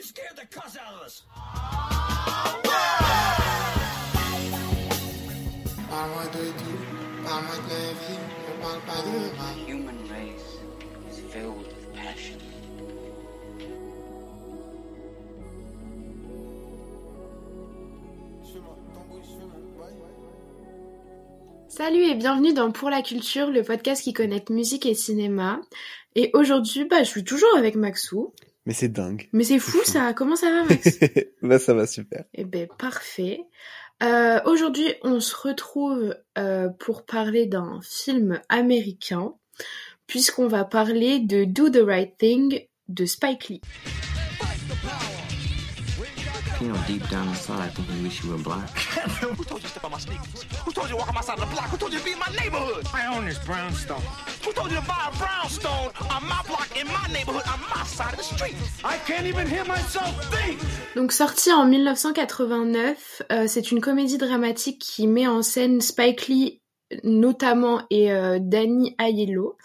You scared the cuss out of us. Parle-moi de tout, parle-moi de la vie, ne parle pas de moi. The human race is filled with passion. Salut et bienvenue dans Pour la culture, le podcast qui connecte musique et cinéma. Et aujourd'hui, bah, je suis toujours avec Maxou. Mais c'est dingue. Mais c'est fou ça, comment ça va Max bah ça va super. Eh ben parfait. Euh, aujourd'hui, on se retrouve euh, pour parler d'un film américain, puisqu'on va parler de Do the Right Thing de Spike Lee. You know, deep down inside, I think we wish you were black. Who told you to step on my sneakers? Who told you to walk on my side of the block? Who told you to be in my neighborhood? I own this brownstone. Who told you to buy a brownstone? On my block in my neighborhood on my side of the street? I can't even hear myself think. Donc sorti en 1989, euh, c'est une comédie dramatique qui met en scène Spike Lee notamment et euh, Danny Aiello.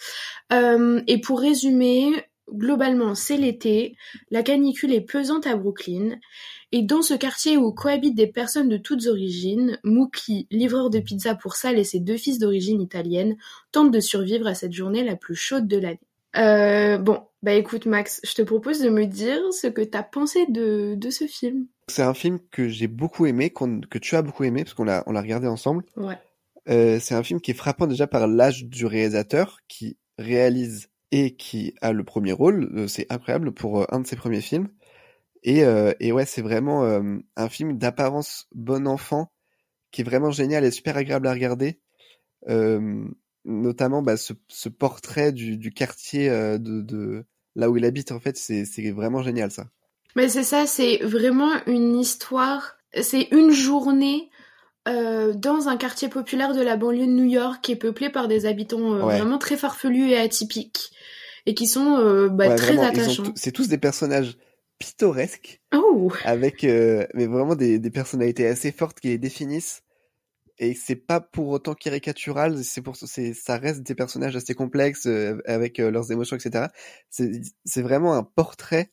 Euh, et pour résumer, globalement c'est l'été, la canicule est pesante à Brooklyn, et dans ce quartier où cohabitent des personnes de toutes origines, Mookie, livreur de pizza pour Sal et ses deux fils d'origine italienne, tentent de survivre à cette journée la plus chaude de l'année. Euh, bon, bah écoute Max, je te propose de me dire ce que t'as pensé de, de ce film. C'est un film que j'ai beaucoup aimé, que tu as beaucoup aimé parce qu'on l'a on l'a regardé ensemble. Ouais. Euh, c'est un film qui est frappant déjà par l'âge du réalisateur qui réalise et qui a le premier rôle. Euh, c'est incroyable pour un de ses premiers films. Et, euh, et ouais, c'est vraiment euh, un film d'apparence bon enfant qui est vraiment génial et super agréable à regarder. Notamment bah, ce, ce portrait du, du quartier euh, de, de là où il habite en fait, c'est vraiment génial ça. Mais c'est ça, c'est vraiment une histoire, c'est une journée euh, dans un quartier populaire de la banlieue de New York qui est peuplé par des habitants euh, Ouais. vraiment très farfelus et atypiques et qui sont euh, bah, Ouais, très vraiment, attachants. C'est tous des personnages pittoresques Oh, avec euh, mais vraiment des, des personnalités assez fortes qui les définissent. Et c'est pas pour autant caricatural c'est pour c'est ça reste des personnages assez complexes euh, avec euh, leurs émotions etc c'est c'est vraiment un portrait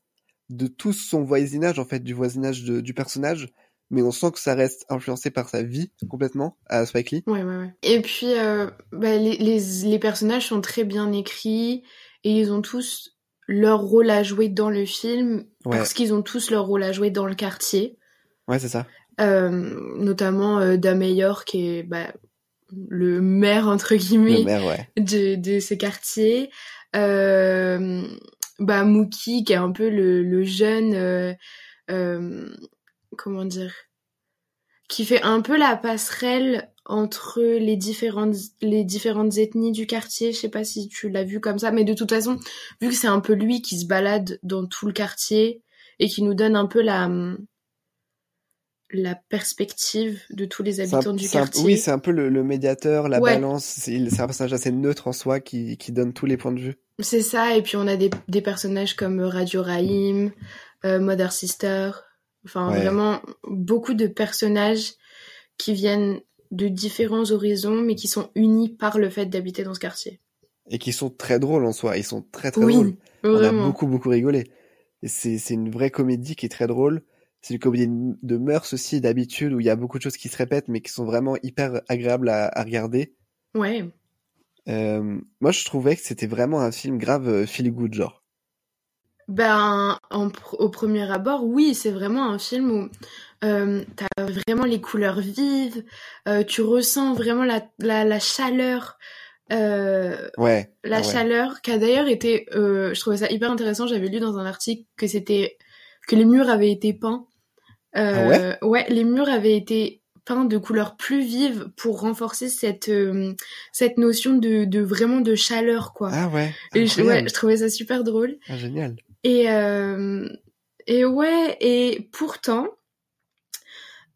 de tout son voisinage en fait du voisinage de- du personnage. Mais on sent que ça reste influencé par sa vie complètement à Spike Lee. Ouais, ouais, ouais. Et puis, euh, bah, les, les, les personnages sont très bien écrits et ils ont tous leur rôle à jouer dans le film ouais parce qu'ils ont tous leur rôle à jouer dans le quartier. ouais c'est ça Euh, notamment euh, Dameyor qui est bah, le maire entre guillemets le maire ouais de, de ce quartier. Euh, bah, Mookie, qui est un peu le, le jeune, euh, comment dire, qui fait un peu la passerelle entre les différentes, les différentes ethnies du quartier. Je sais pas si tu l'as vu comme ça, mais de toute façon, vu que c'est un peu lui qui se balade dans tout le quartier et qui nous donne un peu la, la perspective de tous les un- habitants du un- quartier. oui c'est un peu le, le médiateur la Ouais. balance c'est c'est un personnage assez neutre en soi qui qui donne tous les points de vue C'est ça, et puis on a des, des personnages comme Radio Rahim, euh, Mother Sister, enfin Ouais. vraiment beaucoup de personnages qui viennent de différents horizons, mais qui sont unis par le fait d'habiter dans ce quartier. et qui sont très drôles en soi. Ils sont très très Oui, drôles. On a vraiment. beaucoup beaucoup rigolé. C'est une vraie comédie qui est très drôle. C'est une comédie de mœurs aussi d'habitude où il y a beaucoup de choses qui se répètent mais qui sont vraiment hyper agréables à, à regarder. Ouais, Euh, moi je trouvais que c'était vraiment un film grave euh, feel good genre. Ben en au premier abord, oui, c'est vraiment un film où euh, t'as vraiment les couleurs vives, euh, tu ressens vraiment la, la, la chaleur. Euh, Ouais. la ouais. chaleur qui a d'ailleurs été euh, je trouvais ça hyper intéressant j'avais lu dans un article que c'était que les murs avaient été peints Ah ouais? les murs avaient été peints de couleurs plus vives pour renforcer cette euh, cette notion de, de vraiment de chaleur quoi Ah ouais. et je, ouais, je trouvais ça super drôle Ah, génial. Et euh, et ouais et pourtant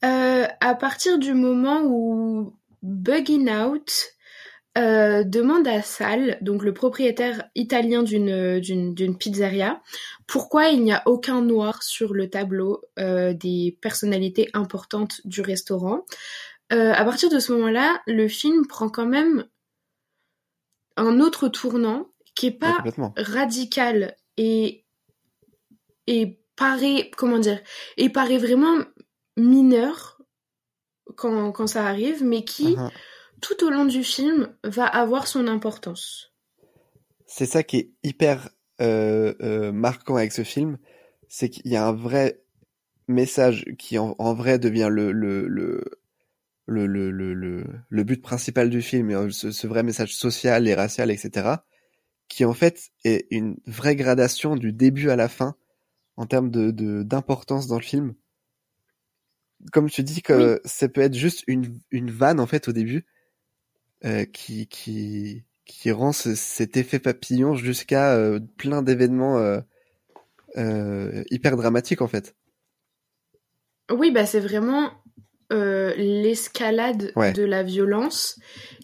euh, à partir du moment où Bugging Out euh, demande à Sal, donc le propriétaire italien d'une d'une d'une pizzeria, pourquoi il n'y a aucun noir sur le tableau euh, des personnalités importantes du restaurant. Euh, à partir de ce moment-là, le film prend quand même un autre tournant qui est pas complètement. radical et et paraît, comment dire, et paraît vraiment mineur quand, quand ça arrive, mais qui, Mhm. tout au long du film, va avoir son importance. C'est ça qui est hyper euh, euh, marquant avec ce film, c'est qu'il y a un vrai message qui en, en vrai devient le le le le le le, le, but principal du film, ce vrai message social et racial, etc. Qui en fait est une vraie gradation du début à la fin en termes de d'importance dans le film. Comme tu dis que ça peut être juste une une vanne en fait au début euh, qui qui qui rend ce- cet effet papillon jusqu'à euh, plein d'événements euh, hyper dramatiques en fait. Oui, bah c'est vraiment l'escalade Ouais. de la violence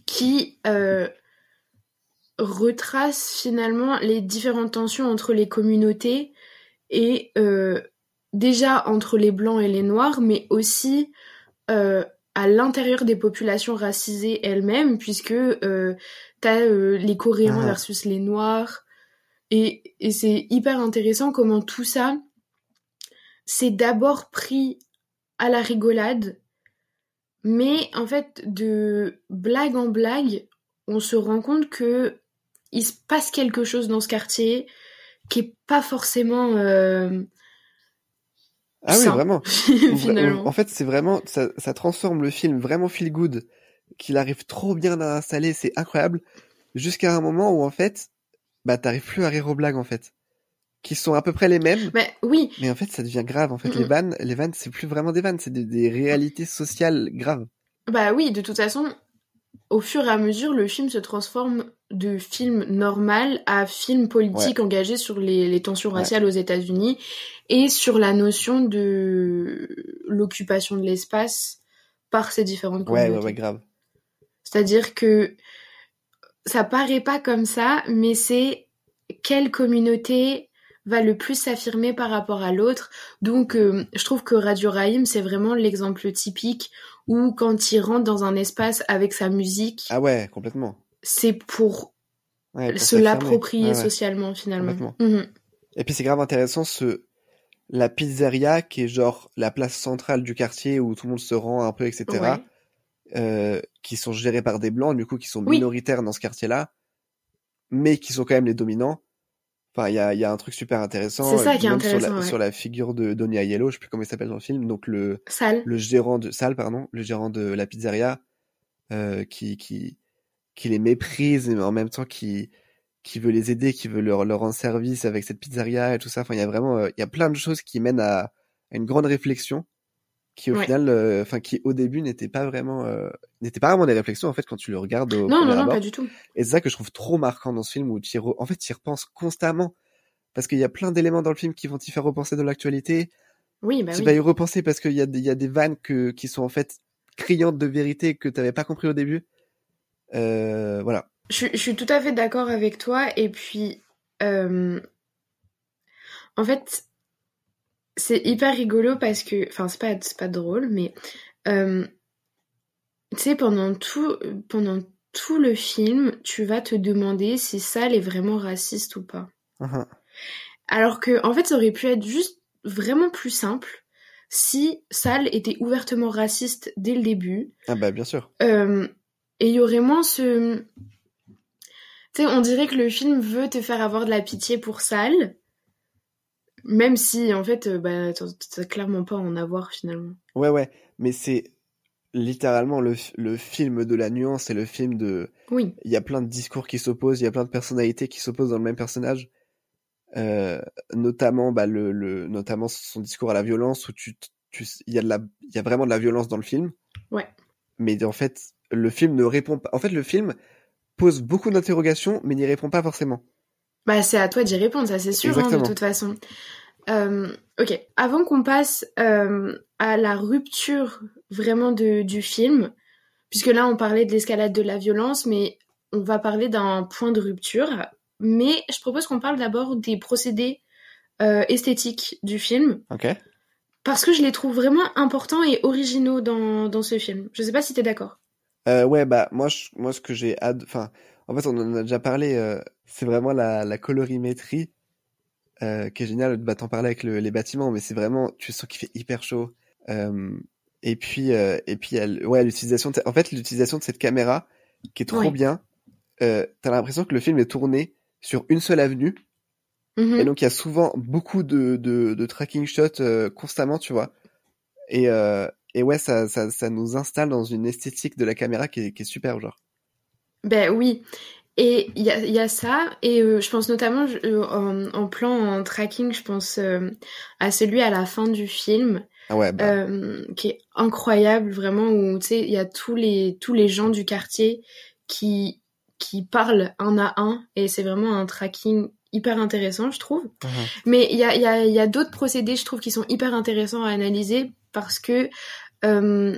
qui retrace finalement les différentes tensions entre les communautés et euh, déjà entre les blancs et les noirs, mais aussi euh, à l'intérieur des populations racisées elles-mêmes, puisque euh, t'as euh, les Coréens Ah. versus les Noirs, et, et c'est hyper intéressant comment tout ça, c'est d'abord pris à la rigolade, mais en fait, de blague en blague, on se rend compte que il se passe quelque chose dans ce quartier qui est pas forcément euh, Ah oui, vraiment. finalement. En fait, c'est vraiment ça, ça transforme le film vraiment feel good, qu'il arrive trop bien à installer, c'est incroyable, jusqu'à un moment où en fait, bah t'arrives plus à rire aux blagues en fait, qui sont à peu près les mêmes, Mais oui, mais en fait ça devient grave. En fait, les vannes, les vannes, c'est plus vraiment des vannes, c'est des, des réalités sociales graves. bah oui, de toute façon, au fur et à mesure, le film se transforme de film normal à film politique engagé sur les, les tensions Ouais. raciales aux États-Unis et sur la notion de l'occupation de l'espace par ces différentes Ouais, communautés. ouais, ouais, grave. C'est-à-dire que ça paraît pas comme ça, mais c'est quelle communauté va le plus s'affirmer par rapport à l'autre. Donc, euh, je trouve que Radio Raïm, c'est vraiment l'exemple typique où quand il rentre dans un espace avec sa musique, Ah ouais, complètement. c'est pour Ouais, pour se l'approprier ouais. socialement finalement. Mhm. Et puis c'est grave intéressant ce la pizzeria qui est genre la place centrale du quartier où tout le monde se rend un peu, etc. Ouais. euh, qui sont gérés par des blancs, du coup, qui sont Oui. minoritaires dans ce quartier-là, mais qui sont quand même les dominants. Enfin, il y a, il y a un truc super intéressant. C'est ça euh, qui est même sur la, intéressant, ouais. sur la figure de Donny Aiello, je sais plus comment il s'appelle dans le film, donc le, Sale. le gérant de salle, pardon, le gérant de la pizzeria, euh, qui, qui, qui les méprise, mais en même temps qui, qui veut les aider, qui veut leur, leur rendre service avec cette pizzeria et tout ça. Enfin, il y a vraiment, euh, il y a plein de choses qui mènent à, à une grande réflexion, qui au Ouais. final, euh, enfin, qui au début n'était pas vraiment, euh, n'était pas vraiment des réflexions en fait quand tu le regardes au Non, non, non, pas du tout. Et c'est ça que je trouve trop marquant dans ce film où tu re- en fait, tu y repenses constamment. Parce qu'il y a plein d'éléments dans le film qui vont t'y faire repenser de l'actualité. Oui, bah tu oui. vas y repenser parce qu'il y, a des- il y a des vannes que, qui sont en fait criantes de vérité que tu n'avais pas compris au début. Euh, voilà. Je, je suis tout à fait d'accord avec toi. Et puis, euh, en fait, c'est hyper rigolo parce que, enfin, c'est pas, pas drôle, mais euh, tu sais, pendant tout, pendant tout le film, tu vas te demander si Sal est vraiment raciste ou pas. Uhum. Alors que, en fait, ça aurait pu être juste vraiment plus simple si Sal était ouvertement raciste dès le début. Ah bah bien sûr. Euh, et il y aurait moins ce... Tu sais, on dirait que le film veut te faire avoir de la pitié pour Sal, même si, en fait, euh, bah, t'as clairement pas à en avoir, finalement. Ouais, ouais. Mais c'est littéralement le, le film de la nuance et le film de... Oui, Il y a plein de discours qui s'opposent, il y a plein de personnalités qui s'opposent dans le même personnage. Euh, notamment, bah, le, le, notamment son discours à la violence où tu, tu, il y a de la, il y a vraiment de la violence dans le film. Ouais. Mais en fait, le film ne répond pas. En fait, le film pose beaucoup d'interrogations, mais n'y répond pas forcément. Bah c'est à toi d'y répondre, ça c'est sûr, hein, de toute façon. Euh, ok, avant qu'on passe euh, à la rupture vraiment de, du film, puisque là on parlait de l'escalade de la violence, mais on va parler d'un point de rupture. Mais je propose qu'on parle d'abord des procédés euh, esthétiques du film, Ok. parce que je les trouve vraiment importants et originaux dans, dans ce film. Je sais pas si t'es d'accord. Ouais, bah moi, je, moi, ce que j'ai ad... enfin, en fait, on en a déjà parlé. euh, c'est vraiment la, la colorimétrie euh, qui est génial. Bah, t'en parlais avec le, les bâtiments, mais c'est vraiment, tu sens qu'il fait hyper chaud. Euh, et puis, euh, et puis, elle, ouais, l'utilisation, de- en fait, l'utilisation de cette caméra qui est trop Ouais. bien. Euh, T'as l'impression que le film est tourné sur une seule avenue, Mhm. et donc il y a souvent beaucoup de, de, de tracking shots euh, constamment, tu vois. Et, euh, et ouais, ça, ça, ça nous installe dans une esthétique de la caméra qui est, qui est super, genre. Ben oui. Et il y a, y a ça, et euh, je pense notamment je- euh, en, en plan en tracking, je pense euh, à celui à la fin du film, Ah ouais, bah, euh, qui est incroyable, vraiment, où tu sais, il y a tous les, tous les gens du quartier qui, qui parlent un à un, et c'est vraiment un tracking hyper intéressant, je trouve. Mhm. Mais il y a, il y a, y a d'autres procédés, je trouve, qui sont hyper intéressants à analyser parce que euh,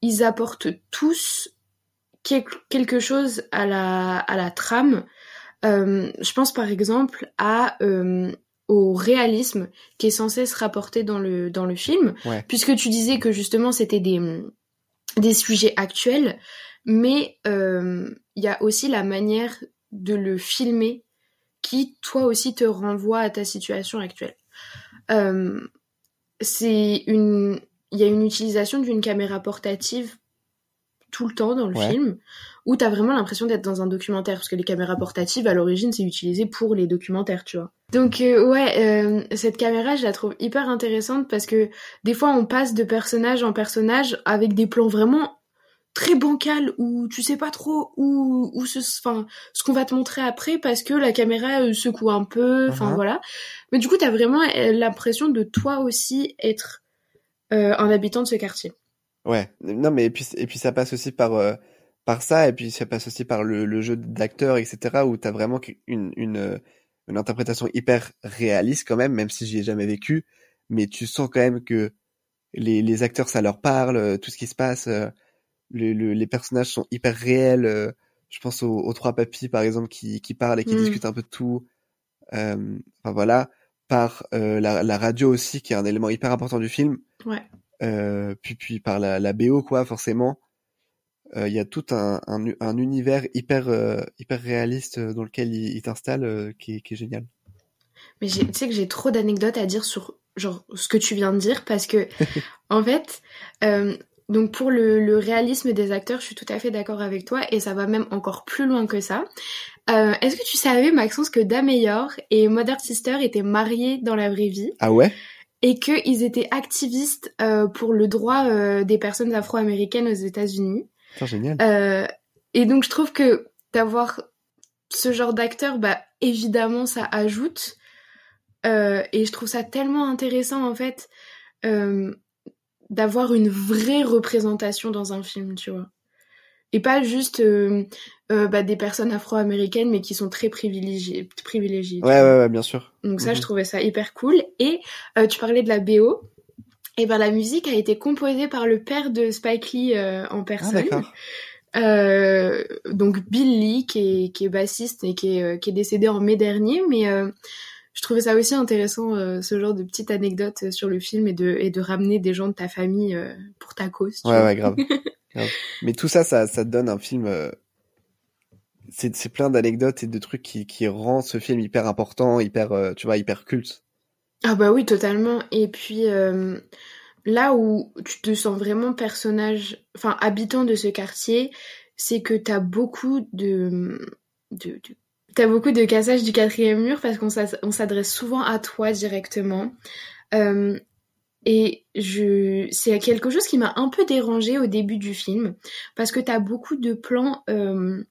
ils apportent tous quelque chose à la, à la trame. Euh, je pense par exemple à euh, au réalisme qui est censé se rapporter dans le dans le film, Ouais. puisque tu disais que justement c'était des des sujets actuels, mais euh, il y a aussi la manière de le filmer qui toi aussi te renvoie à ta situation actuelle. C'est une, il y a une utilisation d'une caméra portative tout le temps dans le Ouais. film où t'as vraiment l'impression d'être dans un documentaire parce que les caméras portatives à l'origine c'est utilisé pour les documentaires tu vois donc euh, ouais euh, cette caméra je la trouve hyper intéressante parce que des fois on passe de personnage en personnage avec des plans vraiment très bancal où tu sais pas trop où où ce enfin ce qu'on va te montrer après parce que la caméra euh, secoue un peu enfin Mhm. voilà mais du coup t'as vraiment l'impression de toi aussi être euh, un habitant de ce quartier Ouais, non mais et puis et puis ça passe aussi par euh, par ça et puis ça passe aussi par le, le jeu d'acteur etc où t'as vraiment une une euh, une interprétation hyper réaliste quand même même si j'y ai jamais vécu. Mais tu sens quand même que les les acteurs ça leur parle euh, tout ce qui se passe euh, le, le- les personnages sont hyper réels euh, je pense aux, aux trois papis par exemple qui qui parlent et qui Mm. discutent un peu de tout. Enfin voilà. Par la la radio aussi qui est un élément hyper important du film. Ouais puis puis par la, la BO quoi forcément. Euh, il y a tout un, un, univers hyper euh, hyper réaliste euh, dans lequel il, il t'installe euh, qui, est- qui est génial. Mais tu sais que j'ai trop d'anecdotes à dire sur genre ce que tu viens de dire parce que en fait, euh, donc pour le, le réalisme des acteurs, je suis tout à fait d'accord avec toi et ça va même encore plus loin que ça. Euh, Est-ce que tu savais Maxence que Dameyor et Mother Sister étaient mariés dans la vraie vie? Ah ouais? Et qu'ils étaient activistes euh, pour le droit euh, des personnes afro-américaines aux États-Unis Putain, génial euh, et donc je trouve que d'avoir ce genre d'acteur, bah évidemment ça ajoute. Euh, et je trouve ça tellement intéressant en fait euh, d'avoir une vraie représentation dans un film, tu vois. Et pas juste euh, euh, bah, des personnes afro-américaines mais qui sont très privilégiées. privilégiées ouais ouais ouais bien sûr Donc ça, Mhm. je trouvais ça hyper cool. Et euh, tu parlais de la BO. Et ben la musique a été composée par le père de Spike Lee euh, en ah personne. Euh, donc Bill Lee qui est, qui est bassiste et qui est, qui est décédé en mai dernier, mais euh, je trouvais ça aussi intéressant euh, ce genre de petite anecdote euh, sur le film et de, et de ramener des gens de ta famille euh, pour ta cause. tu ouais ouais grave. Grave. mais tout ça ça ça donne un film euh, c'est c'est plein d'anecdotes et de trucs qui qui rend ce film hyper important hyper tu vois hyper culte Ah bah oui, totalement. Et puis là où tu te sens vraiment personnage, enfin habitant de ce quartier, c'est que t'as beaucoup de, de, de- t'as beaucoup de cassage du quatrième mur parce qu'on s'adresse souvent à toi directement. Euh, et je, c'est quelque chose qui m'a un peu dérangé au début du film parce que t'as beaucoup de plans euh,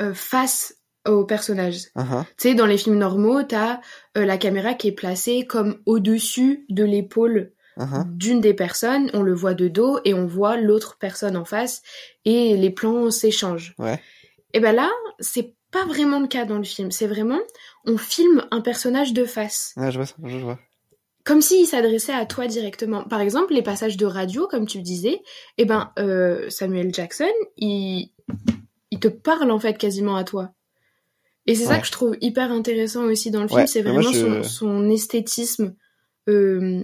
euh, face aux personnages. uh Tu sais, dans les films normaux, t'as la caméra qui est placée comme au-dessus de l'épaule d'une des personnes, on le voit de dos et on voit l'autre personne en face et les plans s'échangent. ouais Et ben là, c'est pas vraiment le cas dans le film. C'est vraiment, on filme un personnage de face, ah je vois ça je vois comme s'il s'adressait à toi directement. Par exemple, les passages de radio, comme tu le disais, eh ben euh, Samuel Jackson, il, il te parle en fait quasiment à toi. Et c'est ça que je trouve hyper intéressant aussi dans le film, Ouais, c'est moi, vraiment je- son, son esthétisme euh,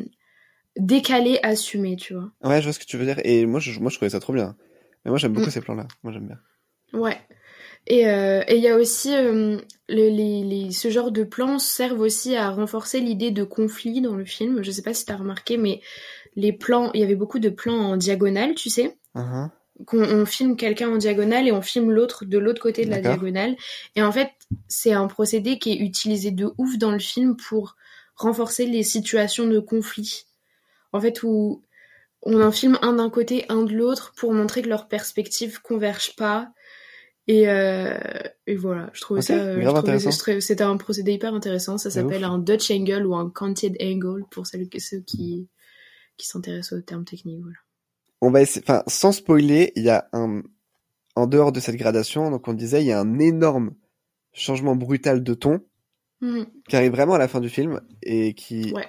décalé, assumé, tu vois. ouais je vois ce que tu veux dire et moi je moi je trouvais ça trop bien mais moi j'aime beaucoup Mm. ces plans là moi j'aime bien Ouais. Et euh, et il y a aussi euh, le- les, les, ce genre de plans servent aussi à renforcer l'idée de conflit dans le film. Je sais pas si t'as remarqué, mais les plans, il y avait beaucoup de plans en diagonale, tu sais, Mhm. qu'on on filme quelqu'un en diagonale et on filme l'autre de l'autre côté de la diagonale. Et en fait, c'est un procédé qui est utilisé de ouf dans le film pour renforcer les situations de conflit. En fait, où on en filme un d'un côté, un de l'autre, pour montrer que leurs perspectives convergent pas. Et, euh, et voilà, je trouvais ça, euh, c'était un procédé hyper intéressant. Ça s'appelle un Dutch angle ou un canted angle pour celles, ceux qui, qui s'intéressent aux termes techniques. Voilà. On va essayer, enfin, sans spoiler, il y a un, en dehors de cette gradation, donc on disait, il y a un énorme changement brutal de ton Mhm. qui arrive vraiment à la fin du film et qui, Ouais.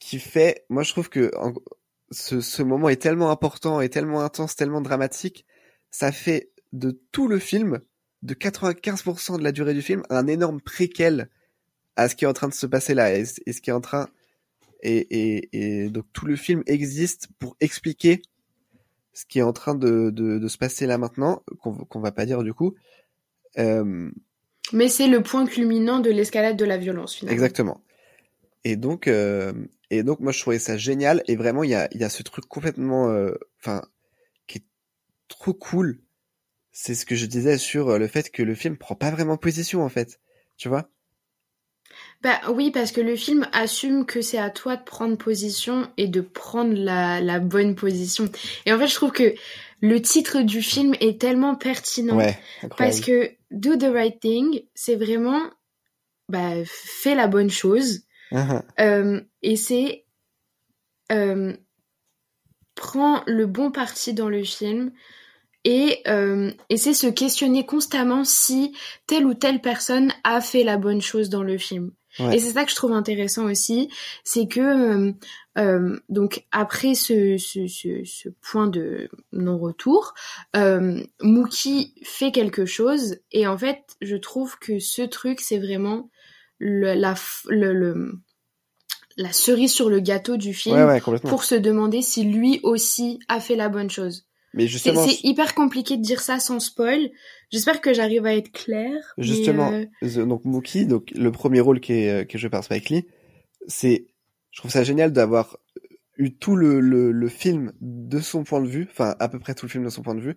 qui fait, moi je trouve que en- ce, ce moment est tellement important et tellement intense, tellement dramatique, ça fait de tout le film, de 95% de la durée du film, un énorme préquel à ce qui est en train de se passer là et, et ce qui est en train et, et, et donc tout le film existe pour expliquer ce qui est en train de, de, de se passer là maintenant, qu'on va pas dire du coup. Euh, Mais c'est le point culminant de l'escalade de la violence, finalement. Exactement. Et donc, euh, et donc, moi, je trouvais ça génial. Et vraiment, il y a, il y a ce truc complètement, euh, enfin, qui est trop cool. C'est ce que je disais sur euh, le fait que le film prend pas vraiment position, en fait. Tu vois? Bah oui, parce que le film assume que c'est à toi de prendre position et de prendre la, la bonne position. Et en fait, je trouve que le titre du film est tellement pertinent. Ouais, Parce que Do the Right Thing, c'est vraiment bah, fais la bonne chose. Mhm. Euh, et c'est euh, prends le bon parti dans le film et, euh, et c'est se questionner constamment si telle ou telle personne a fait la bonne chose dans le film. Ouais. Et c'est ça que je trouve intéressant aussi, c'est que euh, euh, donc après ce, ce, ce, ce point de non-retour, euh, Mookie fait quelque chose et en fait je trouve que ce truc c'est vraiment le, la, f- le, le- la cerise sur le gâteau du film Ouais, ouais, complètement. pour se demander si lui aussi a fait la bonne chose. Mais C'est justement, c'est hyper compliqué de dire ça sans spoil. J'espère que j'arrive à être claire. justement, euh, The- donc Mookie, donc le premier rôle qui est, euh, qui est joué par Spike Lee, c'est, je trouve ça génial d'avoir eu tout le, le, le film de son point de vue, enfin à peu près tout le film de son point de vue,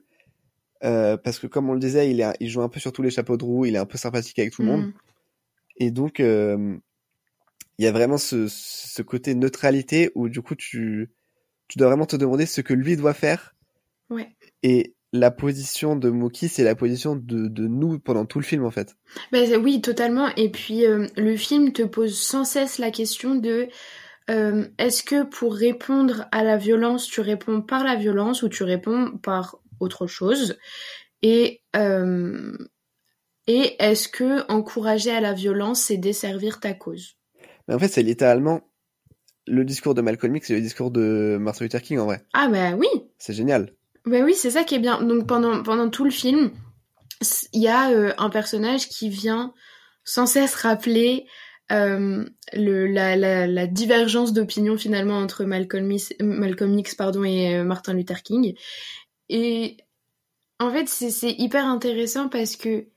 euh, parce que comme on le disait, il, est, il joue un peu sur tous les chapeaux de roue, il est un peu sympathique avec tout le monde, mm. et donc euh, il y a vraiment ce, ce côté neutralité où du coup tu, tu dois vraiment te demander ce que lui doit faire, Ouais. et la position de Mookie, c'est la position de, de nous pendant tout le film en fait. C'est- oui, totalement. Et puis, euh, le film te pose sans cesse la question de euh, est-ce que pour répondre à la violence, tu réponds par la violence ou tu réponds par autre chose? Et, euh, et est-ce que encourager à la violence, c'est desservir ta cause? Mais en fait, c'est littéralement le discours de Malcolm X et le discours de Martin Luther King en vrai. Ah, ben oui C'est génial. Ben oui, c'est ça qui est bien. Donc pendant, pendant tout le film, il y a euh, un personnage qui vient sans cesse rappeler euh, la, divergence d'opinion finalement entre Malcolm X, pardon, et euh, Martin Luther King. Et en fait, c'est hyper intéressant parce que,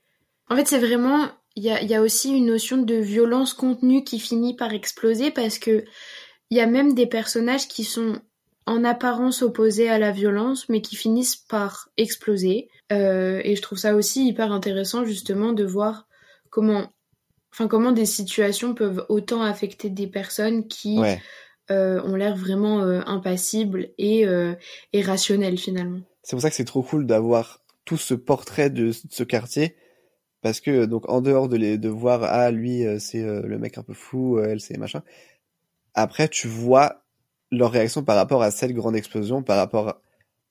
en fait, c'est vraiment, il y a, y a aussi une notion de violence contenue qui finit par exploser parce que il y a même des personnages qui sont en apparence opposés à la violence, mais qui finissent par exploser. Euh, et je trouve ça aussi hyper intéressant justement de voir comment, enfin comment des situations peuvent autant affecter des personnes qui Ouais. euh, ont l'air vraiment euh, impassibles et, et rationnelles finalement. C'est pour ça que c'est trop cool d'avoir tout ce portrait de, ce quartier. Parce que, donc, en dehors de, les, de voir, ah, lui, c'est le mec un peu fou, elle, c'est machin. Après, tu vois leur réaction par rapport à cette grande explosion, par rapport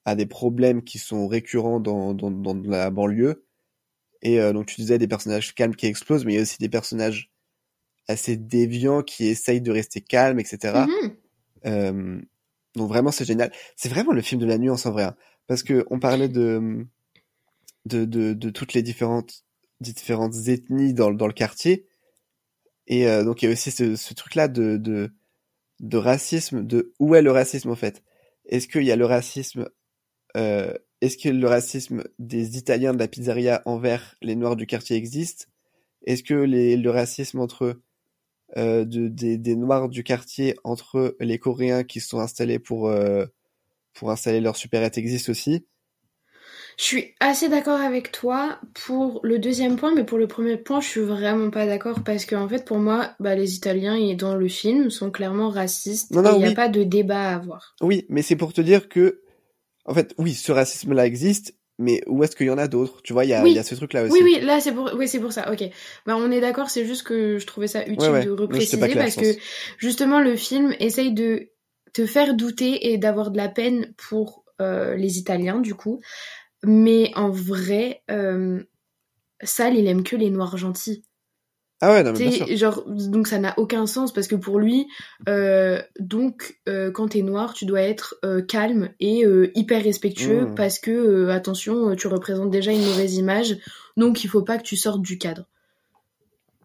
à des problèmes qui sont récurrents dans, dans, dans la banlieue. Et euh, donc, tu disais des personnages calmes qui explosent, mais il y a aussi des personnages assez déviants qui essayent de rester calmes, etc. Mhm. Euh, donc vraiment c'est génial. C'est vraiment le film de la nuance en vrai, hein. parce que on parlait de de, de de toutes les différentes différentes ethnies dans dans le quartier, et euh, donc il y a aussi ce, ce truc là de de de racisme, de où est le racisme en fait? Est-ce qu'il y a le racisme euh, est-ce que le racisme des Italiens de la pizzeria envers les Noirs du quartier existe? Est-ce que les, le racisme entre euh, de, des, Noirs du quartier entre les Coréens qui sont installés pour euh, pour installer leur supérette existe aussi? Je suis assez d'accord avec toi pour le deuxième point, mais pour le premier point, je suis vraiment pas d'accord parce que en fait, pour moi, bah, les Italiens et dans le film sont clairement racistes. Non, non, et il n'y a pas de débat à avoir. Oui, mais c'est pour te dire que, en fait, oui, ce racisme-là existe, mais où est-ce qu'il y en a d'autres? Tu vois, il y a, Oui. il y a ce truc-là aussi. Oui, oui, là c'est pour, oui, c'est pour ça. Ok, bah on est d'accord. C'est juste que je trouvais ça utile Ouais, ouais. de repréciser clair, parce que justement le film essaye de te faire douter et d'avoir de la peine pour euh, les Italiens du coup, mais en vrai, euh, Sal il aime que les Noirs gentils. Ah ouais, non, mais bien sûr. genre donc ça n'a aucun sens parce que pour lui euh, donc euh, quand t'es noir tu dois être euh, calme et euh, hyper respectueux Mm. parce que attention tu représentes déjà une mauvaise image donc il faut pas que tu sortes du cadre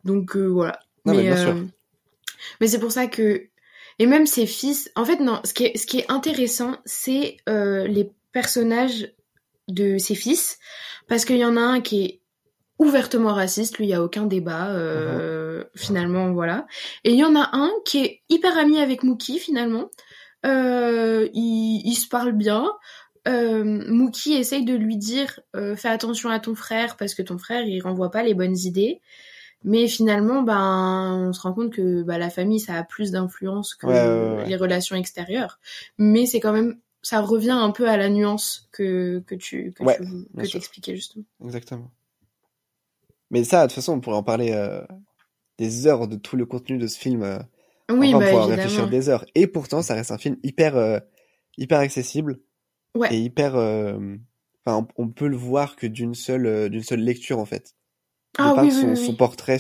donc voilà Non, mais bien sûr. mais c'est pour ça que et même ses fils en fait non ce qui est ce qui est intéressant c'est les personnages de ses fils parce qu'il y en a un qui est ouvertement raciste, lui, il y a aucun débat, euh, finalement, voilà. Et il y en a un qui est hyper ami avec Mookie, finalement. Euh, ils, ils se parlent bien. Euh, Mookie essaye de lui dire euh, fais attention à ton frère parce que ton frère il renvoie pas les bonnes idées. Mais finalement, ben, on se rend compte que bah, la famille ça a plus d'influence que Ouais, ouais, ouais. les relations extérieures. Mais c'est quand même, ça revient un peu à la nuance que que tu que Ouais, tu que t'expliquais justement. Exactement. Mais ça, de toute façon, on pourrait en parler euh, des heures de tout le contenu de ce film. euh, Oui, enfin, on bah pourra évidemment. réfléchir des heures. Et pourtant, ça reste un film hyper, euh, hyper accessible Ouais. et hyper. euh, Enfin, on, on peut le voir que d'une seule, d'une seule lecture en fait. De Ah par oui, son, oui, oui, son portrait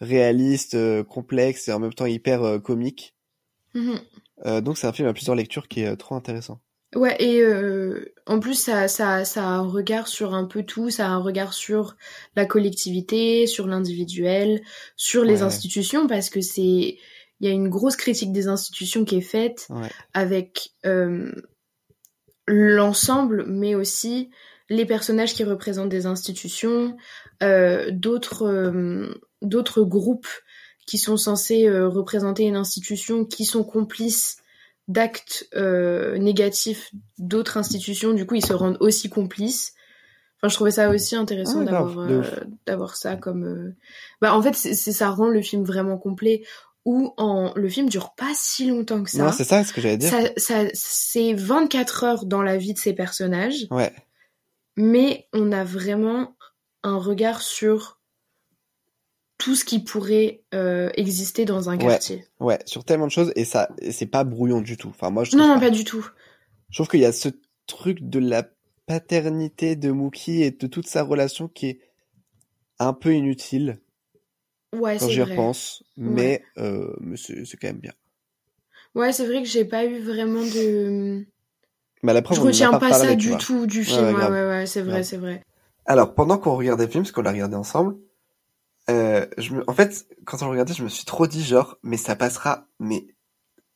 réaliste, complexe et en même temps hyper comique. Mhm. Euh, donc c'est un film à plusieurs lectures qui est euh, trop intéressant. Ouais, et euh, en plus, ça, ça, ça a un regard sur un peu tout, ça a un regard sur la collectivité, sur l'individuel, sur les Ouais. institutions, parce que c'est, il y a une grosse critique des institutions qui est faite Ouais. avec euh, l'ensemble, mais aussi les personnages qui représentent des institutions, euh, d'autres euh, d'autres groupes qui sont censés euh, représenter une institution, qui sont complices d'actes euh, négatifs d'autres institutions. Du coup, ils se rendent aussi complices. Enfin, je trouvais ça aussi intéressant Ah, d'avoir euh, d'avoir ça comme. euh, Bah, en fait, c'est- ça rend le film vraiment complet. Où en le film dure pas si longtemps que ça. Non, c'est ça ce que j'allais dire. Ça, ça, c'est 24 heures dans la vie de ces personnages, Ouais. mais on a vraiment un regard sur tout ce qui pourrait euh, exister dans un quartier. Ouais, sur tellement de choses et ça, c'est pas brouillon du tout. Enfin, moi, je Non, non, pas. pas du tout. Je trouve qu'il y a ce truc de la paternité de Mookie et de toute sa relation qui est un peu inutile Ouais, quand c'est j'y vrai. repense, mais, euh, mais c'est quand même bien. Ouais, c'est vrai que j'ai pas eu vraiment de. Mais la preuve, Je retiens pas pas parlé, ça du vois. tout du film. ouais, Ouais, ouais, ouais, c'est vrai, c'est vrai. Alors, pendant qu'on regardait le film, parce qu'on l'a regardé ensemble, euh, je me... en fait, quand on regardait, je me suis trop dit genre, mais ça passera, mais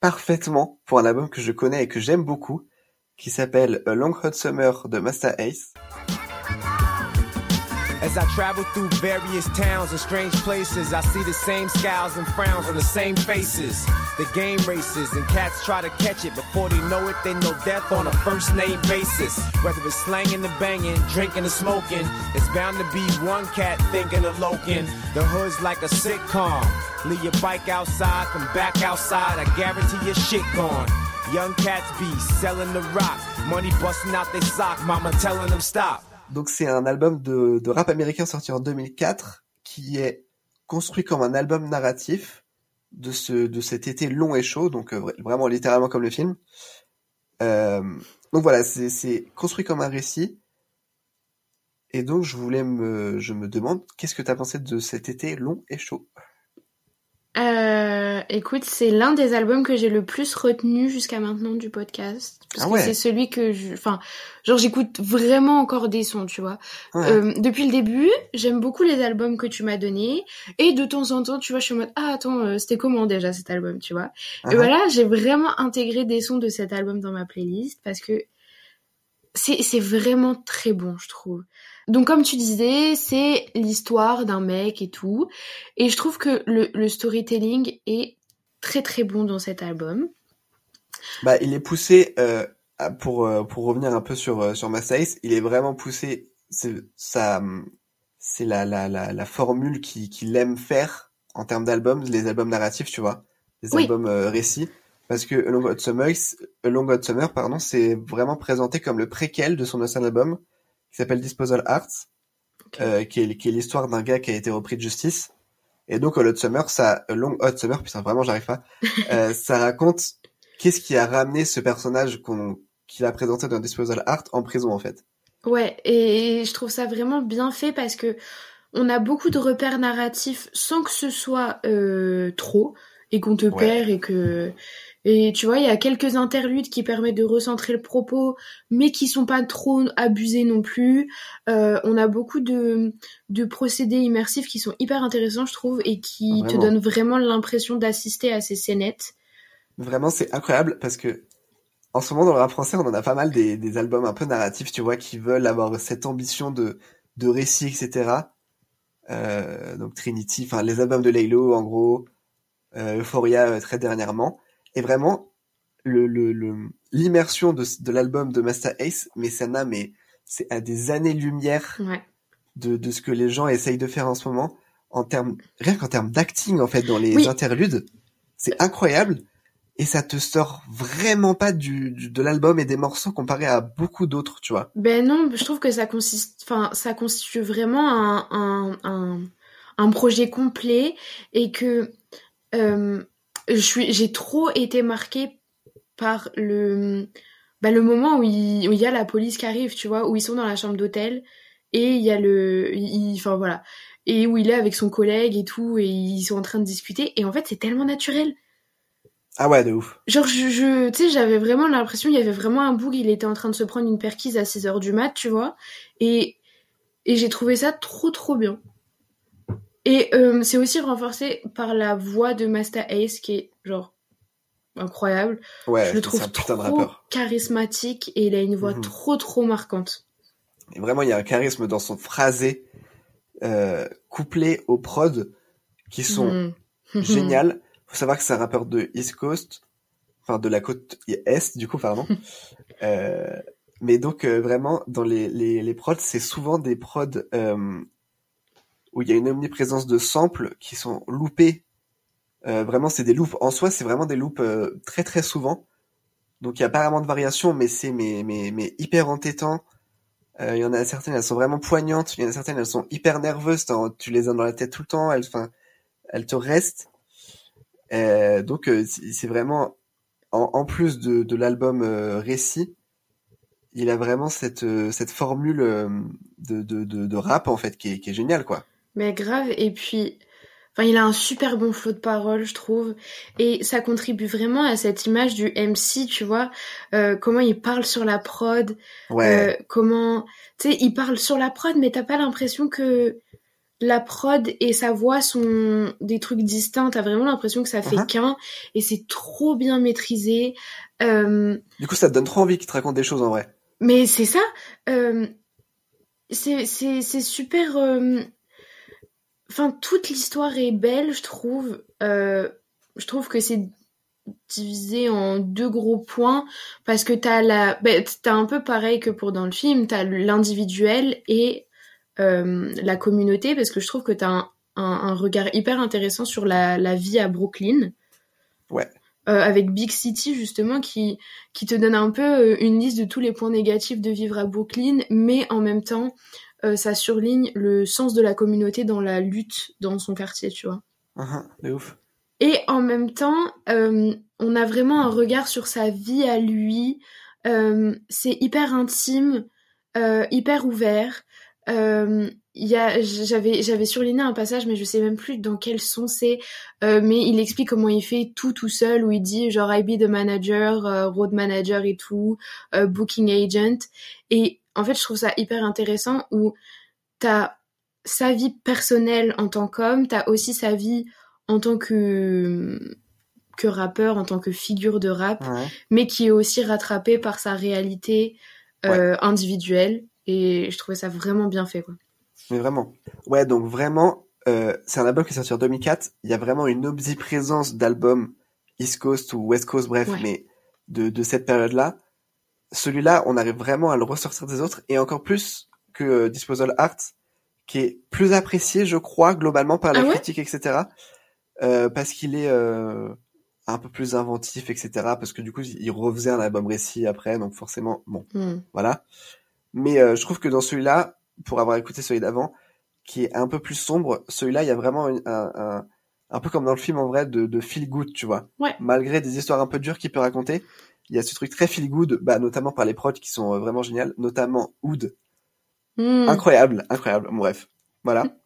parfaitement pour un album que je connais et que j'aime beaucoup, qui s'appelle A Long Hot Summer de Master Ace. As I travel through various towns and strange places, I see the same scowls and frowns on the same faces. The game races and cats try to catch it before they know it, they know death on a first name basis. Whether it's slanging and banging, drinking and smoking, it's bound to be one cat thinking of loking. The hood's like a sitcom. Leave your bike outside, come back outside, I guarantee your shit gone. Young cats be selling the rock, money busting out their sock, mama telling them stop. Donc c'est un album de, rap américain sorti en 2004 qui est construit comme un album narratif de ce de cet été long et chaud, donc euh, vra- vraiment littéralement comme le film. Euh, donc voilà, c'est construit comme un récit. Et donc je voulais me je me demande qu'est-ce que t'as pensé de cet été long et chaud? Euh, écoute, c'est l'un des albums que j'ai le plus retenu jusqu'à maintenant du podcast. Parce Ah que c'est celui que je... Enfin, genre j'écoute vraiment encore des sons, tu vois. Ouais. Euh, depuis le début, j'aime beaucoup les albums que tu m'as donnés. Et de temps en temps, tu vois, je suis en mode, ah attends, euh, c'était comment déjà cet album, tu vois. Uh-huh. Et voilà, j'ai vraiment intégré des sons de cet album dans ma playlist parce que c'est vraiment très bon, je trouve. Donc comme tu disais, c'est l'histoire d'un mec et tout. Et je trouve que le, le, storytelling est très très bon dans cet album. Bah, il est poussé, euh, pour, euh, pour revenir un peu sur, euh, sur il est vraiment poussé, c'est ça, c'est la, la, la, la formule qu'il qui aime faire en termes d'albums, les albums narratifs, tu vois, les albums euh, récits. Parce que A Long Hot Summer, Long Hot Summer, pardon, c'est vraiment présenté comme le préquel de son ancien album, qui s'appelle Disposal Arts, euh, qui est, qui est l'histoire d'un gars qui a été repris de justice. Et donc, Hot Summer, ça, A Long Hot Summer, putain, vraiment, j'arrive pas, euh, ça raconte qu'est-ce qui a ramené ce personnage qu'on, qu'il a présenté dans Disposal Art en prison, en fait. Ouais, et je trouve ça vraiment bien fait parce que on a beaucoup de repères narratifs sans que ce soit euh, trop et qu'on te perd et que et tu vois il y a quelques interludes qui permettent de recentrer le propos mais qui sont pas trop abusés non plus. Euh, on a beaucoup de de procédés immersifs qui sont hyper intéressants je trouve et qui te donnent vraiment l'impression d'assister à ces scénettes. Vraiment c'est incroyable parce que en ce moment dans le rap français on en a pas mal des, des albums un peu narratifs tu vois qui veulent avoir cette ambition de de récit etc euh, donc Trinity, enfin les albums de Laylo en gros, euh, Euphoria euh, très dernièrement, et vraiment le l'immersion de, de l'album de Master Ace, mais ça n'a mais c'est à des années-lumière de, de ce que les gens essayent de faire en ce moment en termes rien qu'en termes d'acting en fait dans les interludes, c'est incroyable. Et ça te sort vraiment pas du, de l'album et des morceaux comparé à beaucoup d'autres, tu vois. Ben non, je trouve que ça consiste, enfin, ça constitue vraiment un, un, un, un projet complet et que euh, je suis, j'ai trop été marquée par le, bah, le moment où il, où il y a la police qui arrive, tu vois, où ils sont dans la chambre d'hôtel et il y a le, enfin voilà, et où il est avec son collègue et tout et ils sont en train de discuter et en fait c'est tellement naturel ah ouais, de ouf. Genre, je, je tu sais, j'avais vraiment l'impression, il y avait vraiment un boug, il était en train de se prendre une perquise à 6 heures du mat, tu vois. Et, et j'ai trouvé ça trop, trop bien. Et euh, c'est aussi renforcé par la voix de Master Ace, qui est, genre, incroyable. Ouais, je le trouve trop charismatique et il a une voix mhm. trop, trop marquante. Et vraiment, il y a un charisme dans son phrasé, euh, couplé aux prods, qui sont mmh. géniales faut savoir que c'est un rappeur de East Coast, enfin de la côte est du coup pardon. euh, mais donc euh, vraiment dans les les, les prods, c'est souvent des prods où il y a une omniprésence de samples qui sont loupés. Euh, vraiment, c'est des loops. En soi, c'est vraiment des loops très très souvent. Donc il y a pas vraiment de variation, mais c'est mais mais mais hyper entêtant. Il y en a certaines, elles sont vraiment poignantes. Il y en a certaines, elles sont hyper nerveuses. Tu les as dans la tête tout le temps. Elles, enfin, elles te restent. Euh, donc euh, c'est vraiment en, plus de, de l'album euh, récit, il a vraiment cette cette formule de, de, de, rap en fait qui est, qui est géniale quoi. Mais grave et puis Enfin, il a un super bon flot de paroles, je trouve, et ça contribue vraiment à cette image du MC, tu vois, euh, comment il parle sur la prod, ouais. euh, comment, tu sais, il parle sur la prod, mais t'as pas l'impression que la prod et sa voix sont des trucs distincts. T'as vraiment l'impression que ça fait uh-huh. qu'un et c'est trop bien maîtrisé. Euh, du coup, ça te donne trop envie qu'il te raconte des choses en vrai. Mais c'est ça. Euh, c'est super. Euh, enfin, toute l'histoire est belle, je trouve. je trouve que c'est divisé en deux gros points parce que t'as la, ben, t'as un peu pareil que pour dans le film, t'as l'individuel et euh, la communauté parce que je trouve que tu as un, un, regard hyper intéressant sur la, la vie à Brooklyn. Ouais. Euh, avec Big City justement qui qui te donne un peu euh, une liste de tous les points négatifs de vivre à Brooklyn, mais en même temps euh, ça surligne le sens de la communauté dans la lutte dans son quartier, tu vois. Uh ouf. Et en même temps, euh, on a vraiment un regard sur sa vie à lui. c'est hyper intime, hyper ouvert. Euh, j'avais, j'avais surligné un passage, mais je sais même plus dans quel son c'est. Euh, mais il explique comment il fait tout tout seul, où il dit genre I be the manager, euh, road manager et tout, euh, booking agent. Et en fait, je trouve ça hyper intéressant où t'as sa vie personnelle en tant qu'homme, t'as aussi sa vie en tant que que rappeur, en tant que figure de rap, mais qui est aussi rattrapée par sa réalité euh, individuelles et je trouvais ça vraiment bien fait quoi. Mais vraiment. Ouais, donc vraiment, euh, c'est un album qui est sorti en 2004. Il y a vraiment une omniprésence d'albums East Coast ou West Coast, bref, Ouais. mais de, de cette période-là. Celui-là, on arrive vraiment à le ressortir des autres et encore plus que euh, Disposal Art, qui est plus apprécié, je crois, globalement par la Ah ouais? critique, etc. Euh, parce qu'il est euh, un peu plus inventif, etc. Parce que du coup, il refaisait un album récit après, donc forcément, bon, Hmm. voilà. Mais euh, je trouve que dans celui-là, pour avoir écouté celui d'avant, qui est un peu plus sombre, celui-là, il y a vraiment un, un, un, un peu comme dans le film en vrai de, de feel good, tu vois. Ouais. Malgré des histoires un peu dures qu'il peut raconter, il y a ce truc très feel good, bah, notamment par les prods qui sont euh, vraiment géniales, notamment Oud. Hmm. Incroyable, incroyable. Bon, Bref, voilà.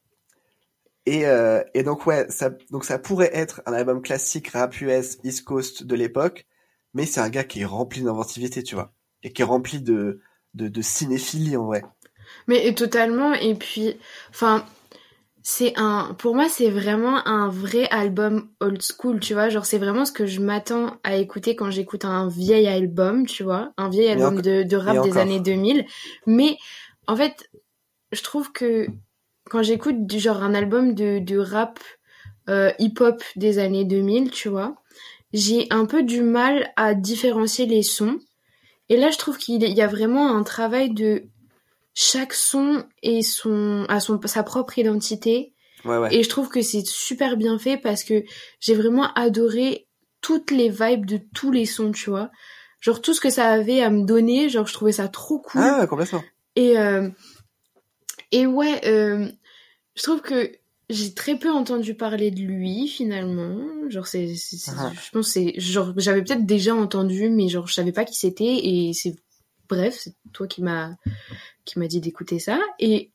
Et, euh, et donc ouais, ça, donc ça pourrait être un album classique rap US East Coast de l'époque, mais c'est un gars qui est rempli d'inventivité, tu vois, et qui est rempli de, de, de cinéphilie en vrai. Mais totalement. Et puis, enfin, c'est un. Pour moi, c'est vraiment un vrai album old school, tu vois. Genre, c'est vraiment ce que je m'attends à écouter quand j'écoute un vieil album, tu vois. Un vieil album de, de rap des années 2000. Mais, en fait, je trouve que quand j'écoute du genre un album de, de rap euh, hip-hop des années 2000, tu vois, j'ai un peu du mal à différencier les sons. Et là, je trouve qu'il y a vraiment un travail de chaque son et son a son sa propre identité Ouais, ouais. et je trouve que c'est super bien fait parce que j'ai vraiment adoré toutes les vibes de tous les sons tu vois genre tout ce que ça avait à me donner genre je trouvais ça trop cool Ah, ouais, complètement. et euh, et ouais euh, je trouve que j'ai très peu entendu parler de lui finalement genre c'est Ah. je pense c'est genre j'avais peut-être déjà entendu mais genre je savais pas qui c'était et c'est bref c'est toi qui m'a qui m'a dit d'écouter ça. Et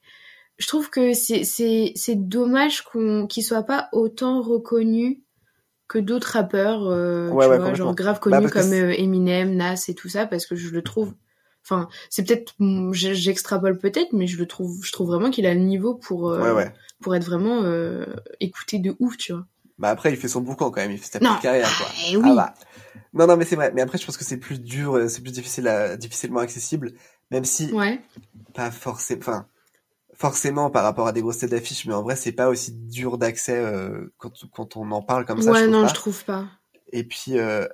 je trouve que c'est c'est c'est dommage qu'on qu'il soit pas autant reconnu que d'autres rappeurs euh, Ouais, tu ouais, vois, genre grave Bah, connus comme euh, Eminem Nas et tout ça parce que je le trouve enfin c'est peut-être mm, j'extrapole peut-être mais je le trouve je trouve vraiment qu'il a le niveau pour euh, Ouais, pour être vraiment euh, écouté de ouf tu vois Bah après, il fait son boucan quand même, il fait sa Non. petite carrière, quoi. Eh oui. Ah bah. Non, non, mais c'est vrai. Mais après, je pense que c'est plus dur, euh, c'est plus difficile à, difficilement accessible, même si ouais pas forcément, enfin, forcément par rapport à des grosses têtes d'affiche, mais en vrai, c'est pas aussi dur d'accès euh, quand, quand on en parle comme ça. ouais non pas. je trouve pas Et puis, euh,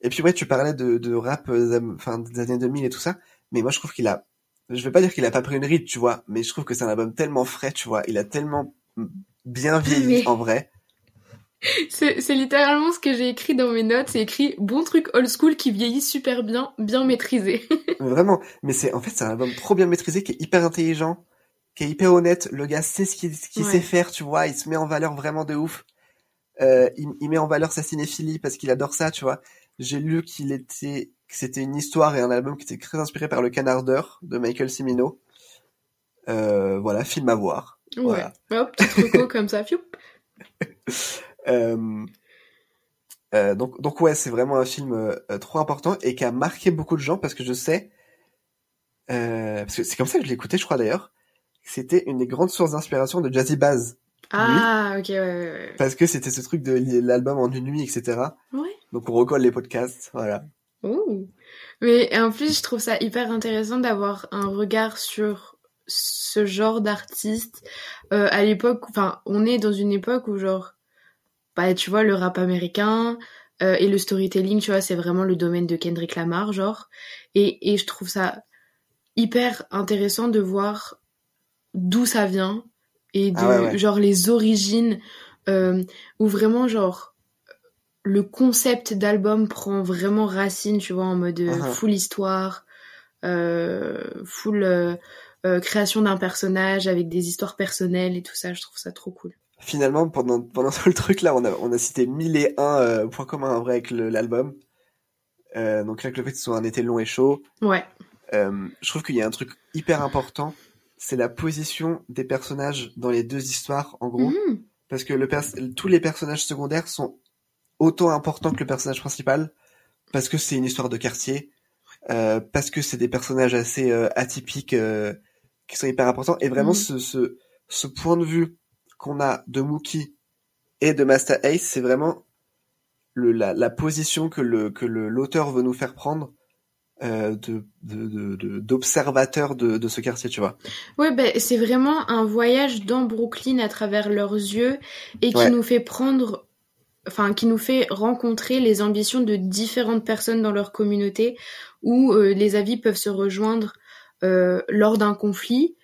et puis ouais, tu parlais de, de rap, euh, enfin des années 2000 et tout ça, mais moi je trouve qu'il a, je vais pas dire qu'il a pas pris une ride, tu vois, mais je trouve que c'est un album tellement frais, tu vois, il a tellement bien vieilli Mais- en vrai. C'est littéralement ce que j'ai écrit dans mes notes c'est écrit bon truc old school qui vieillit super bien bien maîtrisé Vraiment, mais c'est en fait c'est un album trop bien maîtrisé, qui est hyper intelligent, qui est hyper honnête. Le gars sait ce qu'il Ouais. sait faire, tu vois, il se met en valeur vraiment de ouf. Euh, il, il met en valeur sa cinéphilie parce qu'il adore ça, tu vois. J'ai lu qu'il était que c'était une histoire et un album qui était très inspiré par Le Canardeur de Michael Cimino. Euh, voilà, film à voir. Voilà. ouais hop petit comme ça fiou. Euh, euh, donc, donc ouais, c'est vraiment un film euh, trop important et qui a marqué beaucoup de gens parce que je sais, euh, parce que c'est comme ça que je l'ai écouté, je crois d'ailleurs, c'était une des grandes sources d'inspiration de Jazzy Baz ah ok ouais, ouais, ouais. parce que c'était ce truc de l'album en une nuit, etc. Ouais. Donc on recolle les podcasts, voilà. Ouh. Mais en plus, je trouve ça hyper intéressant d'avoir un regard sur ce genre d'artiste. À l'époque, enfin, on est dans une époque où genre, bah, tu vois, le rap américain euh, et le storytelling, tu vois, c'est vraiment le domaine de Kendrick Lamar, genre. Et, et je trouve ça hyper intéressant de voir d'où ça vient et de Ah ouais, ouais. genre les origines euh, où vraiment genre le concept d'album prend vraiment racine, tu vois, en mode Mhm. full histoire, euh, full euh, création d'un personnage avec des histoires personnelles et tout ça. Je trouve ça trop cool. Finalement, pendant, pendant tout le truc là, on a, on a cité mille et un euh, points communs en vrai avec l'album. Euh, donc là, que le fait que ce soit un été long et chaud, Ouais. Euh, je trouve qu'il y a un truc hyper important, c'est la position des personnages dans les deux histoires, en gros, Mhm. parce que le pers- tous les personnages secondaires sont autant importants que le personnage principal, parce que c'est une histoire de quartier, euh, parce que c'est des personnages assez euh, atypiques euh, qui sont hyper importants, et vraiment Mhm. ce, ce, ce point de vue qu'on a de Mookie et de Master Ace, c'est vraiment le, la, la position que le que le l'auteur veut nous faire prendre euh, de de- de- d'observateurs de, de, ce quartier, tu vois. Ouais, ben c'est vraiment un voyage dans Brooklyn à travers leurs yeux et qui Ouais. nous fait prendre, enfin, qui nous fait rencontrer les ambitions de différentes personnes dans leur communauté où euh, les avis peuvent se rejoindre euh, lors d'un conflit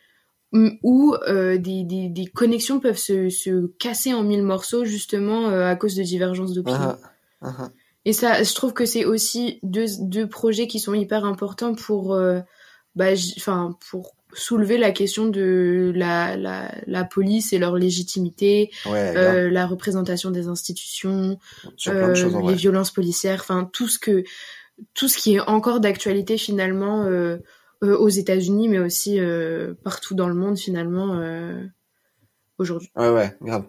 où euh, des, des, des connexions peuvent se, se casser en mille morceaux justement euh, à cause de divergences d'opinion. Ah. Et ça, je trouve que c'est aussi deux, deux projets qui sont hyper importants pour, euh, bah, pour soulever la question de la, la, la police et leur légitimité, Ouais, euh, la représentation des institutions, de choses les vrai. violences policières, enfin tout ce que tout ce qui est encore d'actualité finalement aux États-Unis, mais aussi euh, partout dans le monde finalement euh, aujourd'hui. Ouais, ouais, grave.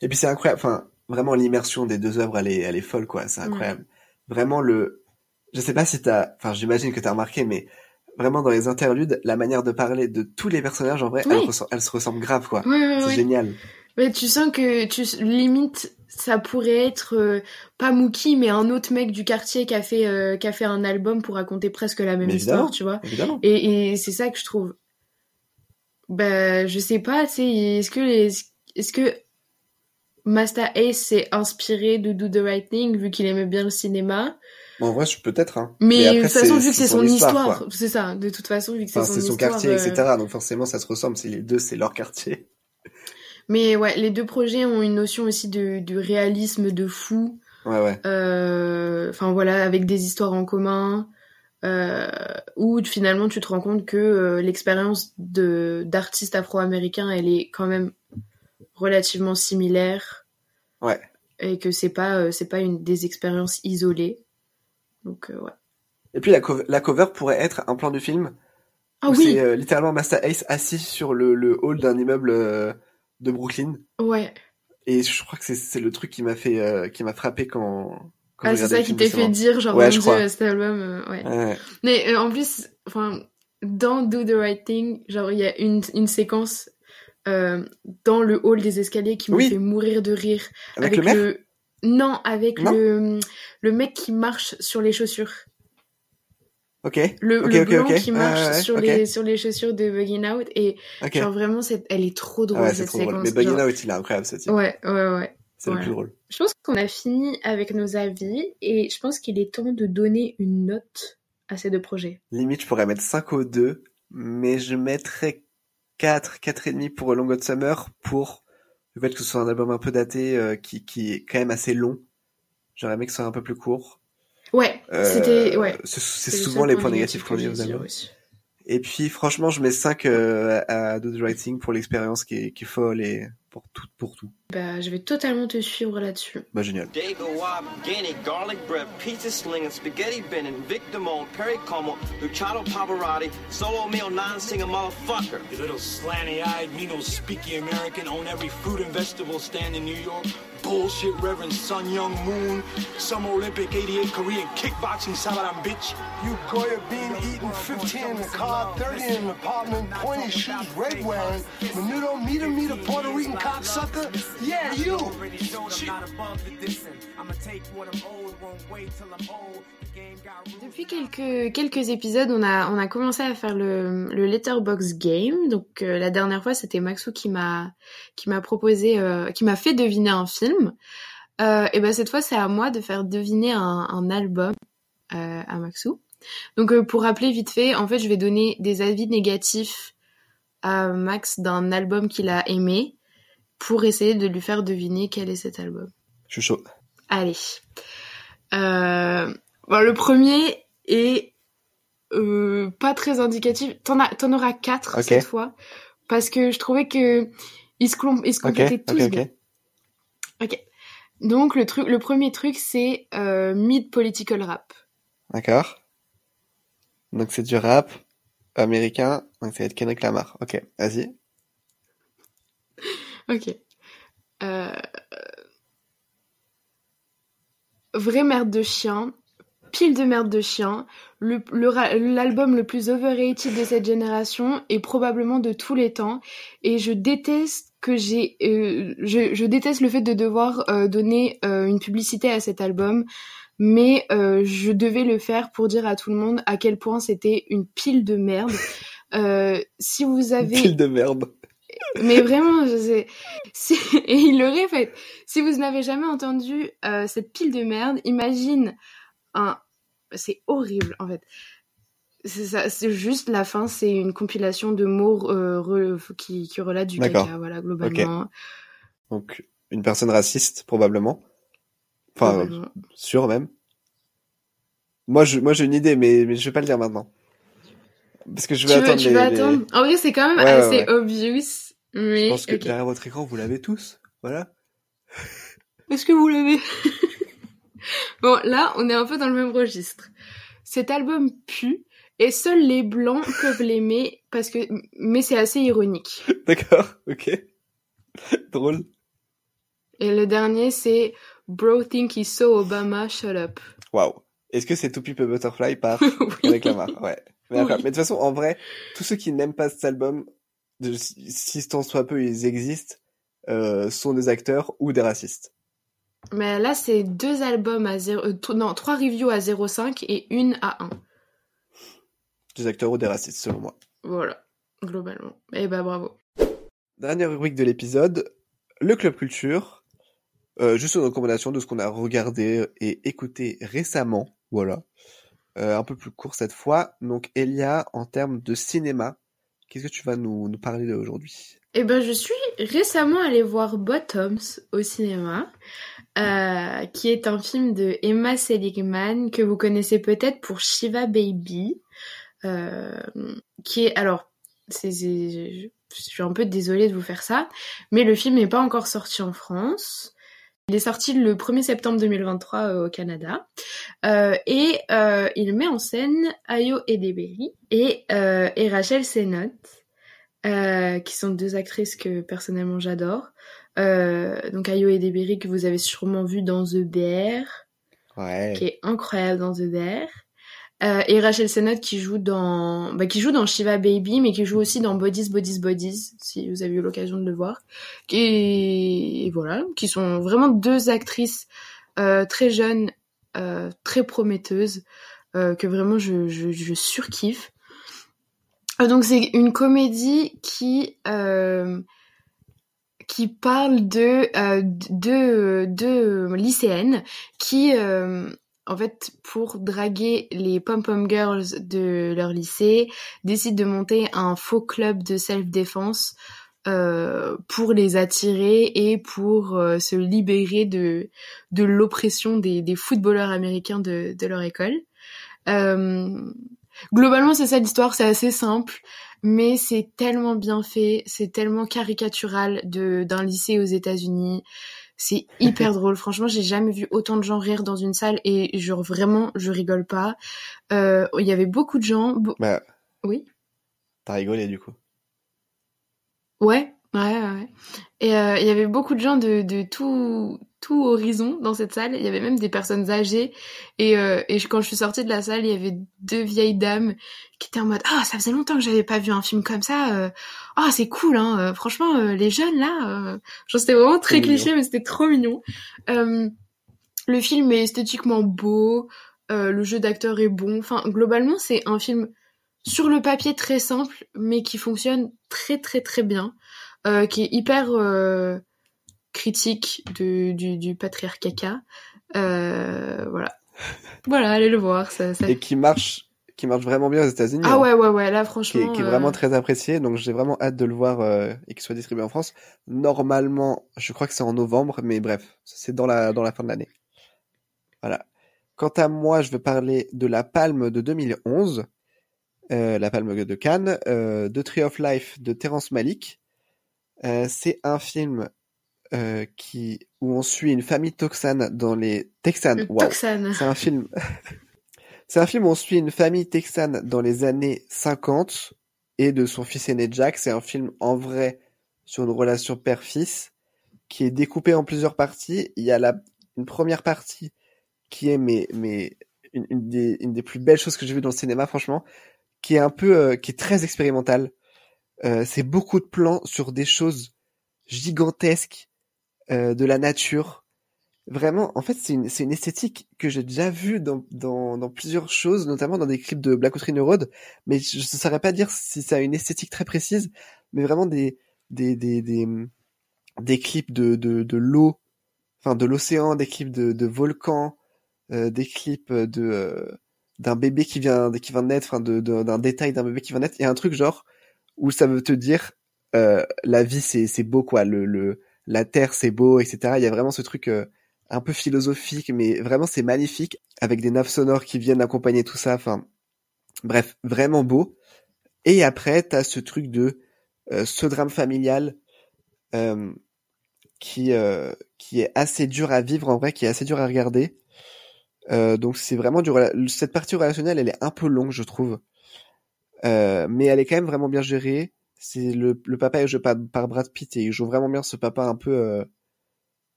Et puis c'est incroyable, enfin, vraiment l'immersion des deux œuvres, elle est, elle est folle, quoi, c'est incroyable. Vraiment le, je sais pas si t'as, enfin, j'imagine que t'as remarqué, mais vraiment dans les interludes, la manière de parler de tous les personnages, en vrai, Oui. elle, elle se ressemble grave, quoi. Ouais, ouais, C'est génial. Mais tu sens que tu limite ça pourrait être euh, pas Mookie mais un autre mec du quartier qui a fait euh, qui a fait un album pour raconter presque la même Mais histoire, tu vois. Évidemment. Et, et c'est ça que je trouve. Bah, je sais pas, tu sais, est-ce que les, est-ce que Master Ace s'est inspiré de Do the Right Thing vu qu'il aimait bien le cinéma? Bon, en vrai, peut-être, hein. Mais, après, de toute façon, vu que c'est son histoire, c'est ça. De toute façon, vu que c'est Enfin, son c'est son histoire. quartier, euh, etc. Donc forcément, ça se ressemble. C'est les deux, c'est leur quartier. Mais ouais, les deux projets ont une notion aussi de, de réalisme de fou. Ouais, ouais. Euh, Enfin voilà, avec des histoires en commun. Euh, où finalement tu te rends compte que euh, l'expérience de d'artistes afro-américains elle est quand même relativement similaire Ouais. et que c'est pas euh, c'est pas une des expériences isolées donc ouais Et puis la, cover, la cover pourrait être un plan du film ah où oui c'est littéralement Master Ace assis sur le, le hall d'un immeuble de Brooklyn. ouais Et je crois que c'est le truc qui m'a fait euh, qui m'a frappé quand, quand ah c'est ça le qui t'est fait dire genre Ouais, je dieu crois. cet album euh, ouais Ouais. mais euh, en plus enfin dans Do the Right Thing genre il y a une une séquence dans le hall des escaliers qui me Oui. fait mourir de rire Avec, le maire non avec Non le le mec qui marche sur les chaussures Ok. le, Ok, le ok, blanc qui marche ouais, sur les sur les chaussures de Bugging Out et genre vraiment c'est elle est trop Ah drôle ouais, cette trop drôle. séquence Mais Bugging genre- Out, il est incroyable, ce type. ouais ouais ouais C'est le plus drôle. je pense qu'on a fini avec nos avis et je pense qu'il est temps de donner une note à ces deux projets Limite, je pourrais mettre 5 au 2, mais je mettrais 4, 4,5 pour Long Hot Summer pour le fait que ce soit un album un peu daté, euh, qui, qui est quand même assez long. J'aurais aimé que ce soit un peu plus court. Ouais Euh, c'était ouais C'est souvent les point points négatifs négatif qu'on dit aux aussi. Et puis, franchement, je mets 5 euh, à Do the Right Thing pour l'expérience qui est, qui est folle et pour tout, pour tout. Bah je vais totalement te suivre là-dessus Bah, génial. Guinea, garlic bread, pizza sling, spaghetti Damone, Perry Como, Luciano Pavarotti, solo meal, non-singer motherfucker. You little slanty-eyed, me no speaky American, own every fruit and vegetable stand in New York. Bullshit Reverend Sun Young Moon, Summer Olympic 88 Korean kickboxing Sabaran bitch. You Goya bean eating 15 in the car, 30 in an apartment, pointy shoes, red wearing, Menudo, meter, meter, Puerto Rican cocksucker? Yeah, you! Depuis quelques, quelques épisodes, on a, on a commencé à faire le, le Letterbox Game. Donc euh, la dernière fois, c'était Maxou qui m'a qui m'a proposé, euh, qui m'a fait deviner un film. Euh, et ben cette fois, c'est à moi de faire deviner un, un album euh, à Maxou. Donc euh, pour rappeler vite fait, en fait, je vais donner des avis négatifs à Max d'un album qu'il a aimé pour essayer de lui faire deviner quel est cet album. Je suis chaud. Allez. Euh, bon, le premier est euh, pas très indicatif. T'en, as, t'en auras quatre cette fois. Parce que je trouvais que ils se, ils se complétaient tous ok, bien. ok. Ok. Donc le truc, le premier truc c'est euh, mid political rap. D'accord. Donc c'est du rap américain, donc ça va être Kendrick Lamar. Ok, vas-y. Ok. Euh... Vraie merde de chien, pile de merde de chien, l'album le plus overrated de cette génération et probablement de tous les temps. Et je déteste que j'ai, euh, je, déteste le fait de devoir euh, donner euh, une publicité à cet album, mais je devais le faire pour dire à tout le monde à quel point c'était une pile de merde. Si vous avez Pile de merde. Mais vraiment, je sais. Si... Et il le répète. Si vous n'avez jamais entendu euh, cette pile de merde, imagine un. C'est horrible en fait. C'est ça. C'est juste la fin. C'est une compilation de mots euh, re- qui, qui relatent du caca. Voilà, globalement. Donc, une personne raciste, probablement. Enfin, euh, Globalement. sûr même. Moi, je, moi, j'ai une idée, mais, mais je vais pas le dire maintenant. Parce que je vais tu veux, attendre tu les- veux les- attendre? En vrai, c'est quand même Ouais, ouais, assez ouais. obvious. Je pense que derrière votre écran, vous l'avez tous. Voilà. Est-ce que vous l'avez Bon, là, on est un peu dans le même registre. Cet album pue et seuls les blancs peuvent l'aimer parce que, mais c'est assez ironique. D'accord, ok. Drôle. Et le dernier, c'est Bro think he's so Obama, shut up. Waouh. Est-ce que c'est To a Butterfly par Oui. Kendrick Lamar? Ouais. Mais. Oui. mais de toute façon, en vrai, tous ceux qui n'aiment pas cet album, de, si tant soit peu ils existent, euh, sont des acteurs ou des racistes. Mais là, c'est deux albums à 0, euh, non, trois reviews à 0,5 et une à 1. Des acteurs ou des racistes, selon moi. Voilà, globalement. Eh ben, bravo. Dernière rubrique de l'épisode, le Club Culture. Euh, juste une recommandation de ce qu'on a regardé et écouté récemment. Voilà. Euh, un peu plus court cette fois. Donc, Elia, en termes de cinéma, qu'est-ce que tu vas nous, nous parler aujourd'hui Eh ben, je suis récemment allée voir Bottoms au cinéma, euh, qui est un film de Emma Seligman que vous connaissez peut-être pour Shiva Baby, euh, qui est alors, je suis un peu désolée de vous faire ça, mais le film n'est pas encore sorti en France. Il est sorti le 1er septembre 2023 euh, au Canada. Euh, et euh, il met en scène Ayo Edebiri et, et Rachel Sennott qui sont deux actrices que personnellement j'adore. Donc Ayo Edebiri que vous avez sûrement vu dans The Bear, Ouais. qui est incroyable dans The Bear. Euh, et Rachel Sennott qui joue dans bah, qui joue dans Shiva Baby mais qui joue aussi dans Bodies Bodies Bodies si vous avez eu l'occasion de le voir. Et, voilà. Qui sont vraiment deux actrices euh, très jeunes euh, très prometteuses euh, que vraiment je, je, je surkiffe. Euh, donc c'est une comédie qui qui parle de euh, de lycéennes qui en fait pour draguer les pom pom girls de leur lycée décident de monter un faux club de self défense euh, pour les attirer et pour euh, se libérer de de l'oppression des, des footballeurs américains de, de leur école. Euh, globalement, c'est ça l'histoire, c'est assez simple, mais c'est tellement bien fait, c'est tellement caricatural d'un lycée aux États-Unis. C'est hyper drôle. Franchement, j'ai jamais vu autant de gens rire dans une salle et genre vraiment, je rigole pas. Euh, Il y avait beaucoup de gens. be- Bah, Oui. t'as rigolé du coup. Ouais, ouais, ouais. ouais. Et euh, il y avait beaucoup de gens de, de tout, tout horizon dans cette salle. Il y avait même des personnes âgées. Et, euh, et je- quand je suis sortie de la salle, il y avait deux vieilles dames qui étaient en mode Ah, ça faisait longtemps que j'avais pas vu un film comme ça. euh. Ah, c'est cool, hein. euh, Franchement, euh, les jeunes là, genre c'était vraiment très mignon. cliché, mais c'était trop mignon. Euh, le film est esthétiquement beau. euh, le jeu d'acteur est bon. Enfin, globalement, c'est un film sur le papier très simple, mais qui fonctionne très très très bien, euh, qui est hyper euh, critique de, du, du patriarcat. Euh, voilà. Voilà, allez le voir. Ça, ça... Et qui marche, qui marche vraiment bien aux États-Unis. Ah hein. ouais, ouais, ouais, là qui est, franchement. qui est euh, vraiment très apprécié. Donc j'ai vraiment hâte de le voir euh, et qu'il soit distribué en France. Normalement, je crois que c'est en novembre, mais bref, c'est dans la dans la fin de l'année. Voilà. Quant à moi, je vais parler de la Palme de 2011, euh, la Palme de Cannes, euh, The Tree of Life de Terrence Malick. Euh, c'est un film euh, qui où on suit une famille texane dans les texanes. Toxane. C'est un film. C'est un film où on suit une famille texane dans les années 50 et de son fils aîné Jack. C'est un film en vrai sur une relation père-fils qui est découpé en plusieurs parties. Il y a la, une première partie qui est mais, mais une, une des, une des plus belles choses que j'ai vues dans le cinéma, franchement, qui est un peu, euh, qui est très expérimentale. Euh, c'est beaucoup de plans sur des choses gigantesques euh, de la nature. Vraiment, en fait, c'est une, c'est une esthétique que j'ai déjà vue dans, dans, dans plusieurs choses, notamment dans des clips de Black Country New Road, mais je ne saurais pas dire si ça a une esthétique très précise, mais vraiment des, des, des, des, des clips de, de, de l'eau, enfin de l'océan, des clips de, de volcans, euh, des clips de euh, d'un bébé qui vient qui vient de naître, enfin de, d'un détail d'un bébé qui vient de naître, et un truc genre où ça veut te dire la vie c'est c'est beau quoi, le la terre c'est beau, etc. Il y a vraiment ce truc euh, un peu philosophique, mais vraiment c'est magnifique, avec des naves sonores qui viennent accompagner tout ça. Enfin, bref, vraiment beau. Et après, t'as ce truc de euh, ce drame familial euh, qui euh, qui est assez dur à vivre en vrai, qui est assez dur à regarder. Euh, donc c'est vraiment du cette partie relationnelle, elle est un peu longue, je trouve, mais elle est quand même vraiment bien gérée. C'est le, le papa est joué par, par Brad Pitt et il joue vraiment bien ce papa un peu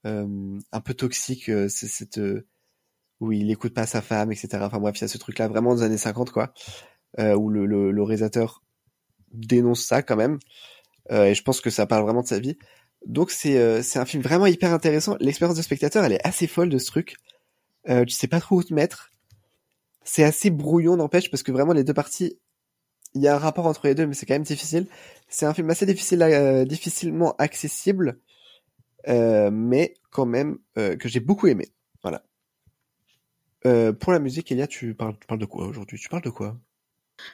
euh, un peu toxique, euh, c'est cette euh, où il écoute pas sa femme, etc. Enfin bref, il y a ce truc-là vraiment des années 50 quoi, où le, réalisateur dénonce ça quand même. et je pense que ça parle vraiment de sa vie. Donc c'est c'est un film vraiment hyper intéressant. L'expérience de spectateur, elle est assez folle de ce truc. Euh, tu sais pas trop où te mettre. C'est assez brouillon, n'empêche, parce que vraiment les deux parties, il y a un rapport entre les deux, mais c'est quand même difficile. C'est un film assez difficile, à, difficilement accessible, euh, mais quand même euh, que j'ai beaucoup aimé. Voilà. Euh, pour la musique, Elia, tu parles, tu parles de quoi aujourd'hui? Tu parles de quoi?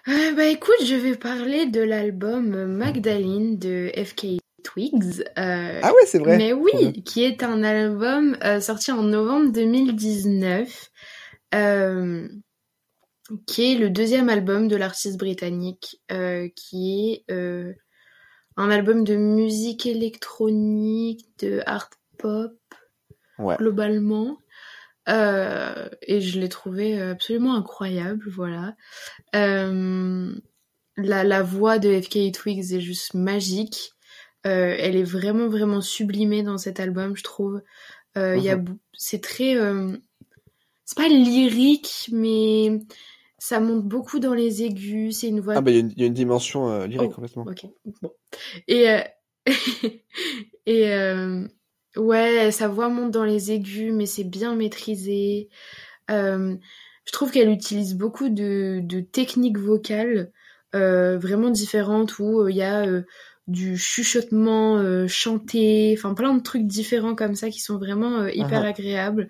Euh, Bah écoute, je vais parler de l'album Magdalene de FK Twigs. Euh, ah ouais, c'est vrai. Mais oui, qui est un album euh, sorti en novembre 2019, euh, qui est le deuxième album de l'artiste britannique, qui est un album de musique électronique, de art pop, globalement. Euh, et je l'ai trouvé absolument incroyable, voilà. Euh, la, la voix de FK Twigs est juste magique. Euh, elle est vraiment vraiment sublimée dans cet album, je trouve. Euh, il y a, mhm. c'est très, euh, c'est pas lyrique, mais ça monte beaucoup dans les aigus. C'est une voix. Ah bah il y, y, a une dimension euh, lyrique oh, complètement. Ok, bon. Et euh, et euh, ouais, sa voix monte dans les aigus, mais c'est bien maîtrisé. je trouve qu'elle utilise beaucoup de, de techniques vocales vraiment différentes où il y a du chuchotement chanté, enfin plein de trucs différents comme ça qui sont vraiment hyper uh-huh. agréables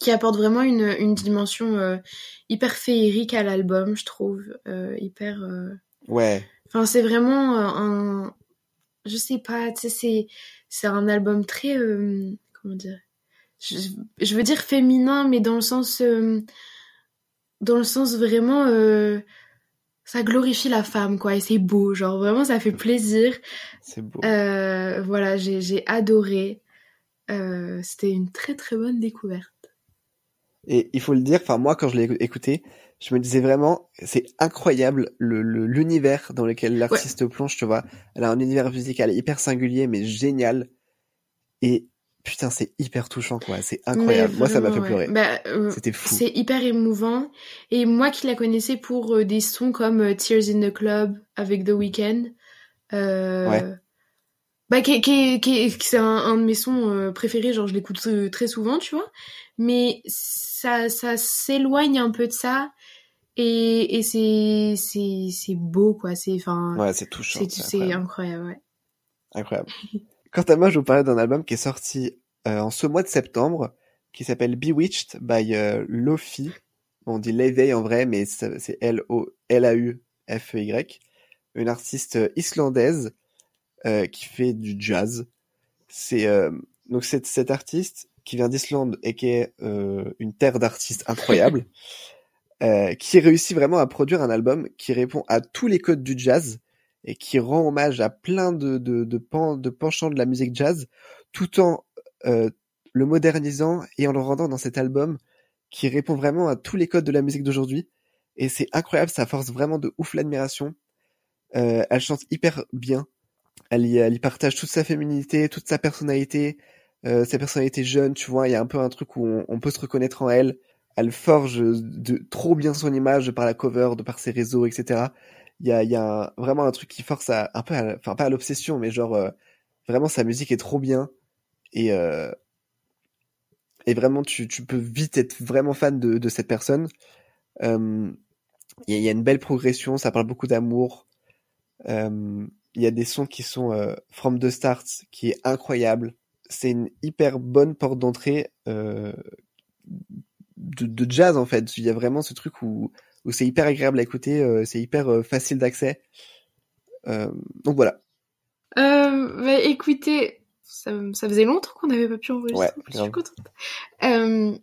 qui apporte vraiment une, une dimension euh, hyper féerique à l'album, je trouve, euh, hyper. Euh... Ouais. Enfin, c'est vraiment un, je sais pas, tu sais, c'est c'est un album très, comment dire, je, je, veux dire féminin, mais dans le sens, dans le sens vraiment, ça glorifie la femme, quoi, et c'est beau, genre vraiment, ça fait plaisir. C'est beau. voilà, j'ai j'ai adoré. C'était une très très bonne découverte. Et il faut le dire, enfin moi quand je l'ai écouté, je me disais vraiment, c'est incroyable le l'univers dans lequel l'artiste plonge, tu vois. Elle a un univers musical hyper singulier mais génial. Et putain, c'est hyper touchant quoi, c'est incroyable. moi ça m'a fait pleurer. Bah, euh, C'était fou. C'est hyper émouvant. Et moi qui la connaissais pour euh, des sons comme euh, Tears in the Club avec The Weeknd, euh, ouais. Bah qui, qui, qui c'est un, un, de mes sons préférés, genre je l'écoute très souvent, tu vois. Mais ça, ça s'éloigne un peu de ça et, et c'est, c'est, c'est beau quoi. C'est, enfin, ouais, c'est touchant. C'est, c'est incroyable. ouais. Incroyable. Quant à moi, je vous parlais d'un album qui est sorti euh, en ce mois de septembre, qui s'appelle Bewitched by euh, Lofi. On dit l'éveil en vrai, mais c'est L-O-L-A-U-F-E-Y. Une artiste islandaise euh, qui fait du jazz. C'est euh, donc cette, cette artiste qui vient d'Islande et qui est euh, une terre d'artistes incroyable, euh, qui réussit vraiment à produire un album qui répond à tous les codes du jazz et qui rend hommage à plein de, de, de, pan, de penchants de la musique jazz, tout en euh, le modernisant et en le rendant dans cet album qui répond vraiment à tous les codes de la musique d'aujourd'hui. Et c'est incroyable, ça force vraiment de ouf l'admiration. Euh, elle chante hyper bien. Elle y, elle y partage toute sa féminité, toute sa personnalité, euh, sa personnalité jeune, tu vois, il y a un peu un truc où on, peut se reconnaître en elle. Elle forge de trop bien son image par la cover, de par ses réseaux, etc. Il y a, y a vraiment un truc qui force à un peu, enfin pas à l'obsession, mais genre euh, vraiment sa musique est trop bien et euh, et vraiment, tu, tu peux vite être vraiment fan de, de cette personne. Euh, Il y, a- y a une belle progression, ça parle beaucoup d'amour. Euh, Il y a des sons qui sont euh, From the Start, qui est incroyable. C'est une hyper bonne porte d'entrée euh, de, de jazz en fait. Il y a vraiment ce truc où, où c'est hyper agréable à écouter, euh, c'est hyper facile d'accès. Donc voilà. Bah, écoutez, ça, ça faisait longtemps qu'on n'avait pas pu enregistrer. Ouais, je suis contente.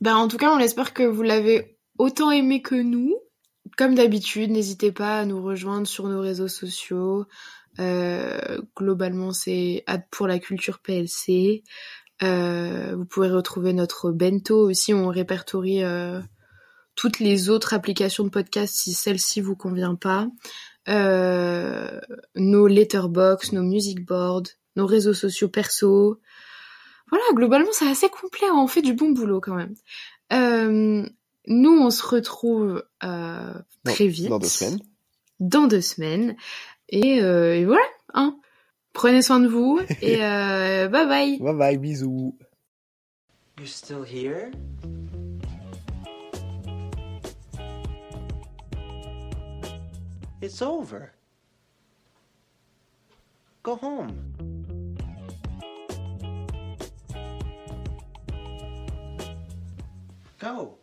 Bah, en tout cas, on espère que vous l'avez autant aimé que nous. Comme d'habitude, n'hésitez pas à nous rejoindre sur nos réseaux sociaux. Euh, globalement, c'est pour la culture PLC. Euh, vous pouvez retrouver notre bento aussi. On répertorie euh, toutes les autres applications de podcast si celle-ci vous convient pas. Euh, nos letterbox, nos music boards, nos réseaux sociaux perso. Voilà, globalement, c'est assez complet. On fait du bon boulot quand même. Nous, on se retrouve euh, Dans- très vite. Dans deux semaines. Dans deux semaines. Et, euh, et voilà. Hein. Prenez soin de vous et euh, bye bye. Bye bye, bisous. You're still here? It's over. Go home. Go.